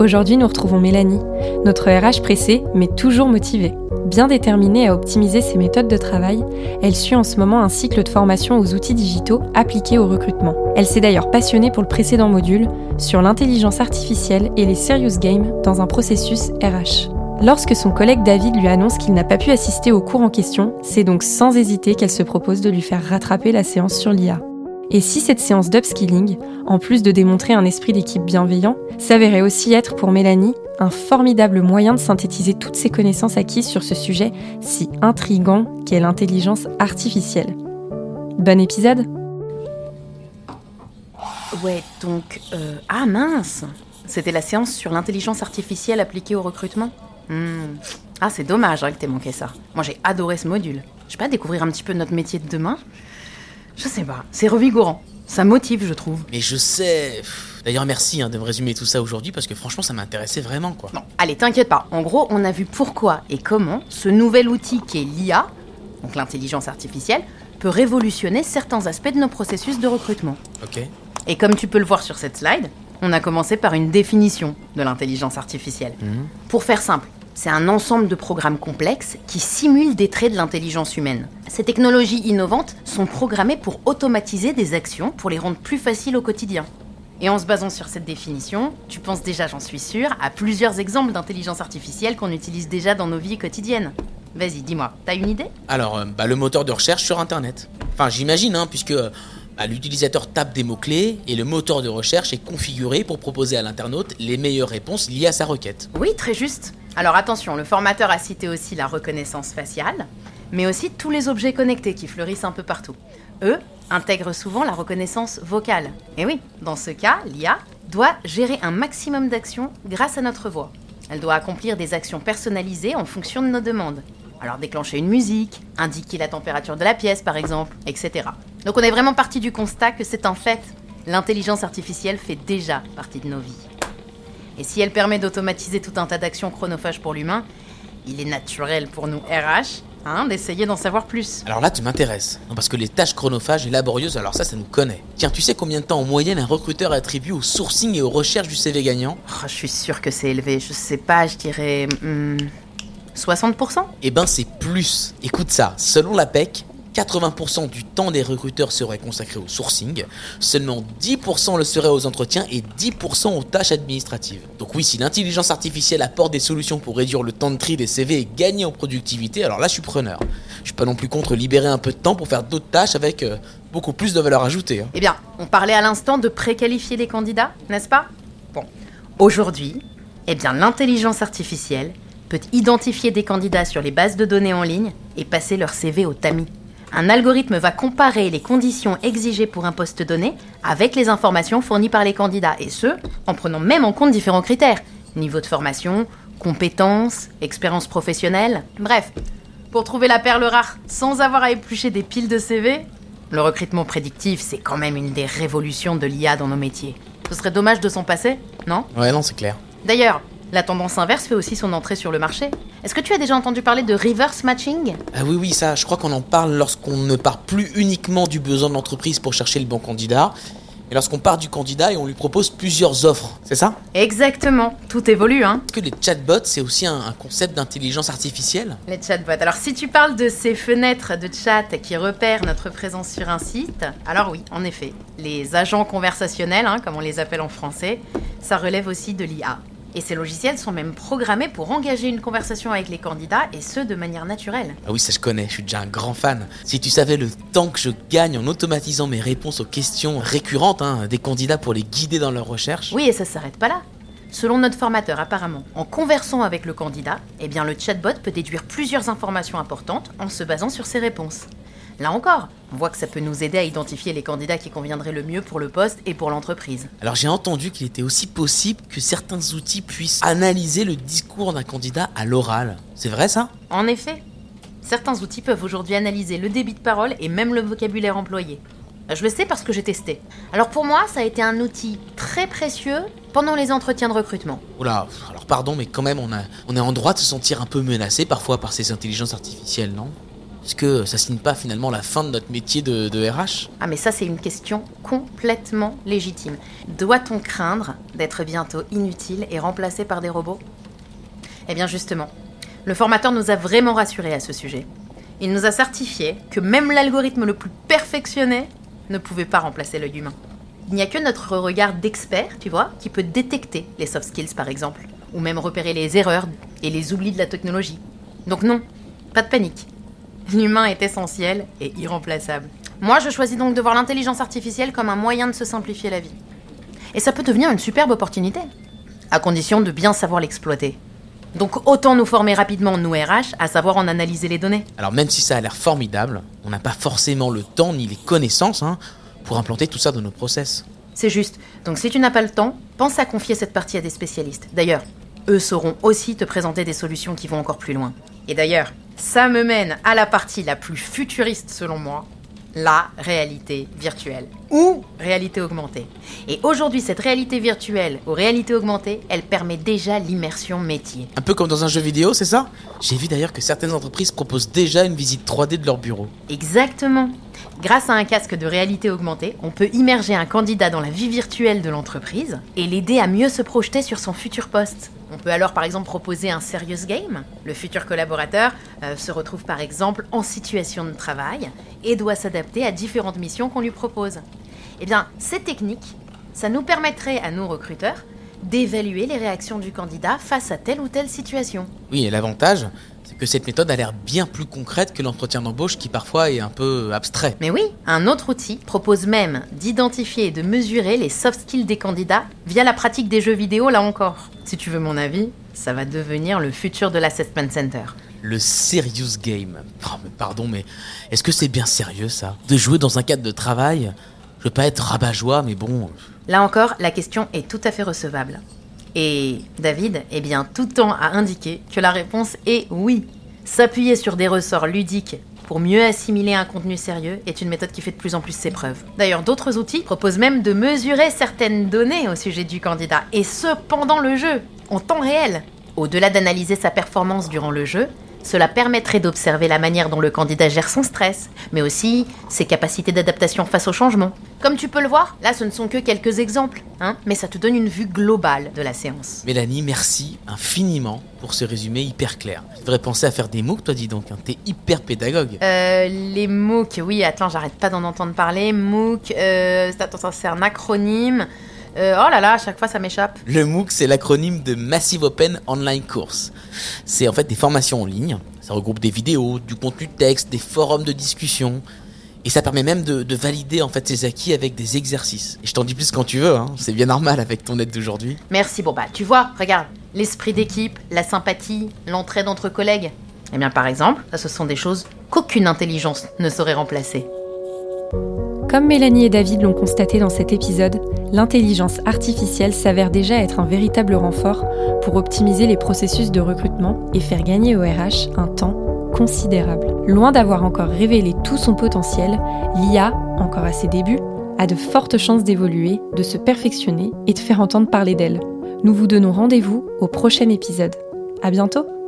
Aujourd'hui, nous retrouvons Mélanie, notre RH pressée, mais toujours motivée. Bien déterminée à optimiser ses méthodes de travail, elle suit en ce moment un cycle de formation aux outils digitaux appliqués au recrutement. Elle s'est d'ailleurs passionnée pour le précédent module sur l'intelligence artificielle et les serious games dans un processus RH. Lorsque son collègue David lui annonce qu'il n'a pas pu assister au cours en question, c'est donc sans hésiter qu'elle se propose de lui faire rattraper la séance sur l'IA. Et si cette séance d'upskilling, en plus de démontrer un esprit d'équipe bienveillant, s'avérait aussi être pour Mélanie un formidable moyen de synthétiser toutes ses connaissances acquises sur ce sujet si intrigant qu'est l'intelligence artificielle. Bon épisode Ouais, donc... Euh, ah mince C'était la séance sur l'intelligence artificielle appliquée au recrutement? Hmm. Ah, c'est dommage hein, que t'aies manqué ça. Moi, j'ai adoré ce module. Je sais pas, découvrir un petit peu notre métier de demain? Je sais pas, c'est revigorant. Ça motive, je trouve. Mais je sais. D'ailleurs, merci hein, de me résumer tout ça aujourd'hui parce que franchement, ça m'intéressait vraiment, quoi. Bon, allez, t'inquiète pas. En gros, on a vu pourquoi et comment ce nouvel outil qui est l'IA, donc l'intelligence artificielle, peut révolutionner certains aspects de nos processus de recrutement. Ok. Et comme tu peux le voir sur cette slide, on a commencé par une définition de l'intelligence artificielle. Mhm. Pour faire simple, c'est un ensemble de programmes complexes qui simulent des traits de l'intelligence humaine. Ces technologies innovantes sont programmées pour automatiser des actions pour les rendre plus faciles au quotidien. Et en se basant sur cette définition, tu penses déjà, j'en suis sûre, à plusieurs exemples d'intelligence artificielle qu'on utilise déjà dans nos vies quotidiennes. Vas-y, dis-moi, t'as une idée? Alors, euh, bah, le moteur de recherche sur Internet. Enfin, j'imagine, hein, puisque euh, bah, l'utilisateur tape des mots-clés et le moteur de recherche est configuré pour proposer à l'internaute les meilleures réponses liées à sa requête. Oui, très juste. Alors attention, le formateur a cité aussi la reconnaissance faciale, mais aussi tous les objets connectés qui fleurissent un peu partout. Eux intègrent souvent la reconnaissance vocale. Et oui, dans ce cas, l'IA doit gérer un maximum d'actions grâce à notre voix. Elle doit accomplir des actions personnalisées en fonction de nos demandes. Alors déclencher une musique, indiquer la température de la pièce par exemple, etc. Donc on est vraiment parti du constat que c'est un fait. L'intelligence artificielle fait déjà partie de nos vies. Et si elle permet d'automatiser tout un tas d'actions chronophages pour l'humain, il est naturel pour nous RH hein, d'essayer d'en savoir plus. Alors là, tu m'intéresses. Non, Parce que les tâches chronophages et laborieuses, alors ça, ça nous connaît. Tiens, tu sais combien de temps en moyenne un recruteur attribue au sourcing et aux recherches du CV gagnant? Oh, je suis sûre que c'est élevé. Je sais pas, je dirais. hmm, 60% Eh ben, c'est plus. Écoute ça, selon la PEC, 80% du temps des recruteurs serait consacré au sourcing, seulement 10% le serait aux entretiens et 10% aux tâches administratives. Donc oui, si l'intelligence artificielle apporte des solutions pour réduire le temps de tri des CV et gagner en productivité, alors là je suis preneur. Je suis pas non plus contre libérer un peu de temps pour faire d'autres tâches avec euh, beaucoup plus de valeur ajoutée. hein. Eh bien, on parlait à l'instant de préqualifier les candidats, n'est-ce pas? Bon. Aujourd'hui, eh bien, l'intelligence artificielle peut identifier des candidats sur les bases de données en ligne et passer leur CV au tamis. Un algorithme va comparer les conditions exigées pour un poste donné avec les informations fournies par les candidats, et ce, en prenant même en compte différents critères. Niveau de formation, compétences, expérience professionnelle, bref. Pour trouver la perle rare sans avoir à éplucher des piles de CV, le recrutement prédictif, c'est quand même une des révolutions de l'IA dans nos métiers. Ce serait dommage de s'en passer, non? Ouais, non, c'est clair. D'ailleurs, la tendance inverse fait aussi son entrée sur le marché. Est-ce que tu as déjà entendu parler de reverse matching? Ah oui, oui, ça, je crois qu'on en parle lorsqu'on ne part plus uniquement du besoin de l'entreprise pour chercher le bon candidat, mais lorsqu'on part du candidat et on lui propose plusieurs offres. C'est ça? Exactement, tout évolue, hein Est-ce que les chatbots, c'est aussi un, un concept d'intelligence artificielle? Les chatbots. Alors si tu parles de ces fenêtres de chat qui repèrent notre présence sur un site, alors oui, en effet, les agents conversationnels, hein, comme on les appelle en français, ça relève aussi de l'IA. Et ces logiciels sont même programmés pour engager une conversation avec les candidats, et ce, de manière naturelle. Ah oui, ça je connais, je suis déjà un grand fan. Si tu savais le temps que je gagne en automatisant mes réponses aux questions récurrentes hein, des candidats pour les guider dans leurs recherches. Oui, et ça s'arrête pas là. Selon notre formateur, apparemment, en conversant avec le candidat, eh bien le chatbot peut déduire plusieurs informations importantes en se basant sur ses réponses. Là encore, on voit que ça peut nous aider à identifier les candidats qui conviendraient le mieux pour le poste et pour l'entreprise. Alors j'ai entendu qu'il était aussi possible que certains outils puissent analyser le discours d'un candidat à l'oral. C'est vrai ça? En effet, certains outils peuvent aujourd'hui analyser le débit de parole et même le vocabulaire employé. Je le sais parce que j'ai testé. Alors pour moi, ça a été un outil très précieux pendant les entretiens de recrutement. Oula, alors pardon, mais quand même on, a, on est en droit de se sentir un peu menacé parfois par ces intelligences artificielles, non? Est-ce que ça signe pas finalement la fin de notre métier de, RH Ah mais ça c'est une question complètement légitime. Doit-on craindre d'être bientôt inutile et remplacé par des robots? Eh bien justement, le formateur nous a vraiment rassurés à ce sujet. Il nous a certifié que même l'algorithme le plus perfectionné ne pouvait pas remplacer l'œil humain. Il n'y a que notre regard d'expert, tu vois, qui peut détecter les soft skills par exemple, ou même repérer les erreurs et les oublis de la technologie. Donc non, pas de panique. L'humain est essentiel et irremplaçable. Moi, je choisis donc de voir l'intelligence artificielle comme un moyen de se simplifier la vie. Et ça peut devenir une superbe opportunité, à condition de bien savoir l'exploiter. Donc autant nous former rapidement, nous RH, à savoir en analyser les données. Alors même si ça a l'air formidable, on n'a pas forcément le temps ni les connaissances hein, pour implanter tout ça dans nos process. C'est juste. Donc si tu n'as pas le temps, pense à confier cette partie à des spécialistes. D'ailleurs, eux sauront aussi te présenter des solutions qui vont encore plus loin. Et d'ailleurs, ça me mène à la partie la plus futuriste selon moi, la réalité virtuelle ou réalité augmentée. Et aujourd'hui, cette réalité virtuelle ou réalité augmentée, elle permet déjà l'immersion métier. Un peu comme dans un jeu vidéo, c'est ça? J'ai vu d'ailleurs que certaines entreprises proposent déjà une visite 3D de leur bureau. Exactement. Grâce à un casque de réalité augmentée, on peut immerger un candidat dans la vie virtuelle de l'entreprise et l'aider à mieux se projeter sur son futur poste. On peut alors par exemple proposer un serious game. Le futur collaborateur euh, se retrouve par exemple en situation de travail et doit s'adapter à différentes missions qu'on lui propose. Eh bien, ces techniques, ça nous permettrait à nous recruteurs d'évaluer les réactions du candidat face à telle ou telle situation. Oui, et l'avantage, que cette méthode a l'air bien plus concrète que l'entretien d'embauche qui parfois est un peu abstrait. Mais oui, un autre outil propose même d'identifier et de mesurer les soft skills des candidats via la pratique des jeux vidéo là encore. Si tu veux mon avis, ça va devenir le futur de l'assessment center. Le serious game. Oh, mais pardon, mais est-ce que c'est bien sérieux ça? De jouer dans un cadre de travail Je veux pas être rabat-joie, mais bon. Là encore, la question est tout à fait recevable. Et David, eh bien, tout temps a indiqué que la réponse est oui. S'appuyer sur des ressorts ludiques pour mieux assimiler un contenu sérieux est une méthode qui fait de plus en plus ses preuves. D'ailleurs, d'autres outils proposent même de mesurer certaines données au sujet du candidat, et ce pendant le jeu, en temps réel. Au-delà d'analyser sa performance durant le jeu, cela permettrait d'observer la manière dont le candidat gère son stress, mais aussi ses capacités d'adaptation face au changement. Comme tu peux le voir, là ce ne sont que quelques exemples, hein, mais ça te donne une vue globale de la séance. Mélanie, merci infiniment pour ce résumé hyper clair. Tu devrais penser à faire des MOOC, toi dis donc, hein. t'es hyper pédagogue. Euh, les MOOC, oui, attends, j'arrête pas d'en entendre parler. MOOC, euh, attends, c'est un acronyme. Euh, oh là là, à chaque fois ça m'échappe. Le MOOC, c'est l'acronyme de Massive Open Online Course. C'est en fait des formations en ligne. Ça regroupe des vidéos, du contenu de texte, des forums de discussion. Et ça permet même de, de valider en fait ses acquis avec des exercices. Et je t'en dis plus quand tu veux, hein. c'est bien normal avec ton aide d'aujourd'hui. Merci, bon bah tu vois, regarde, l'esprit d'équipe, la sympathie, l'entraide entre collègues. Eh bien par exemple, ça ce sont des choses qu'aucune intelligence ne saurait remplacer. Comme Mélanie et David l'ont constaté dans cet épisode, l'intelligence artificielle s'avère déjà être un véritable renfort pour optimiser les processus de recrutement et faire gagner au RH un temps considérable. Loin d'avoir encore révélé tout son potentiel, l'IA, encore à ses débuts, a de fortes chances d'évoluer, de se perfectionner et de faire entendre parler d'elle. Nous vous donnons rendez-vous au prochain épisode. À bientôt!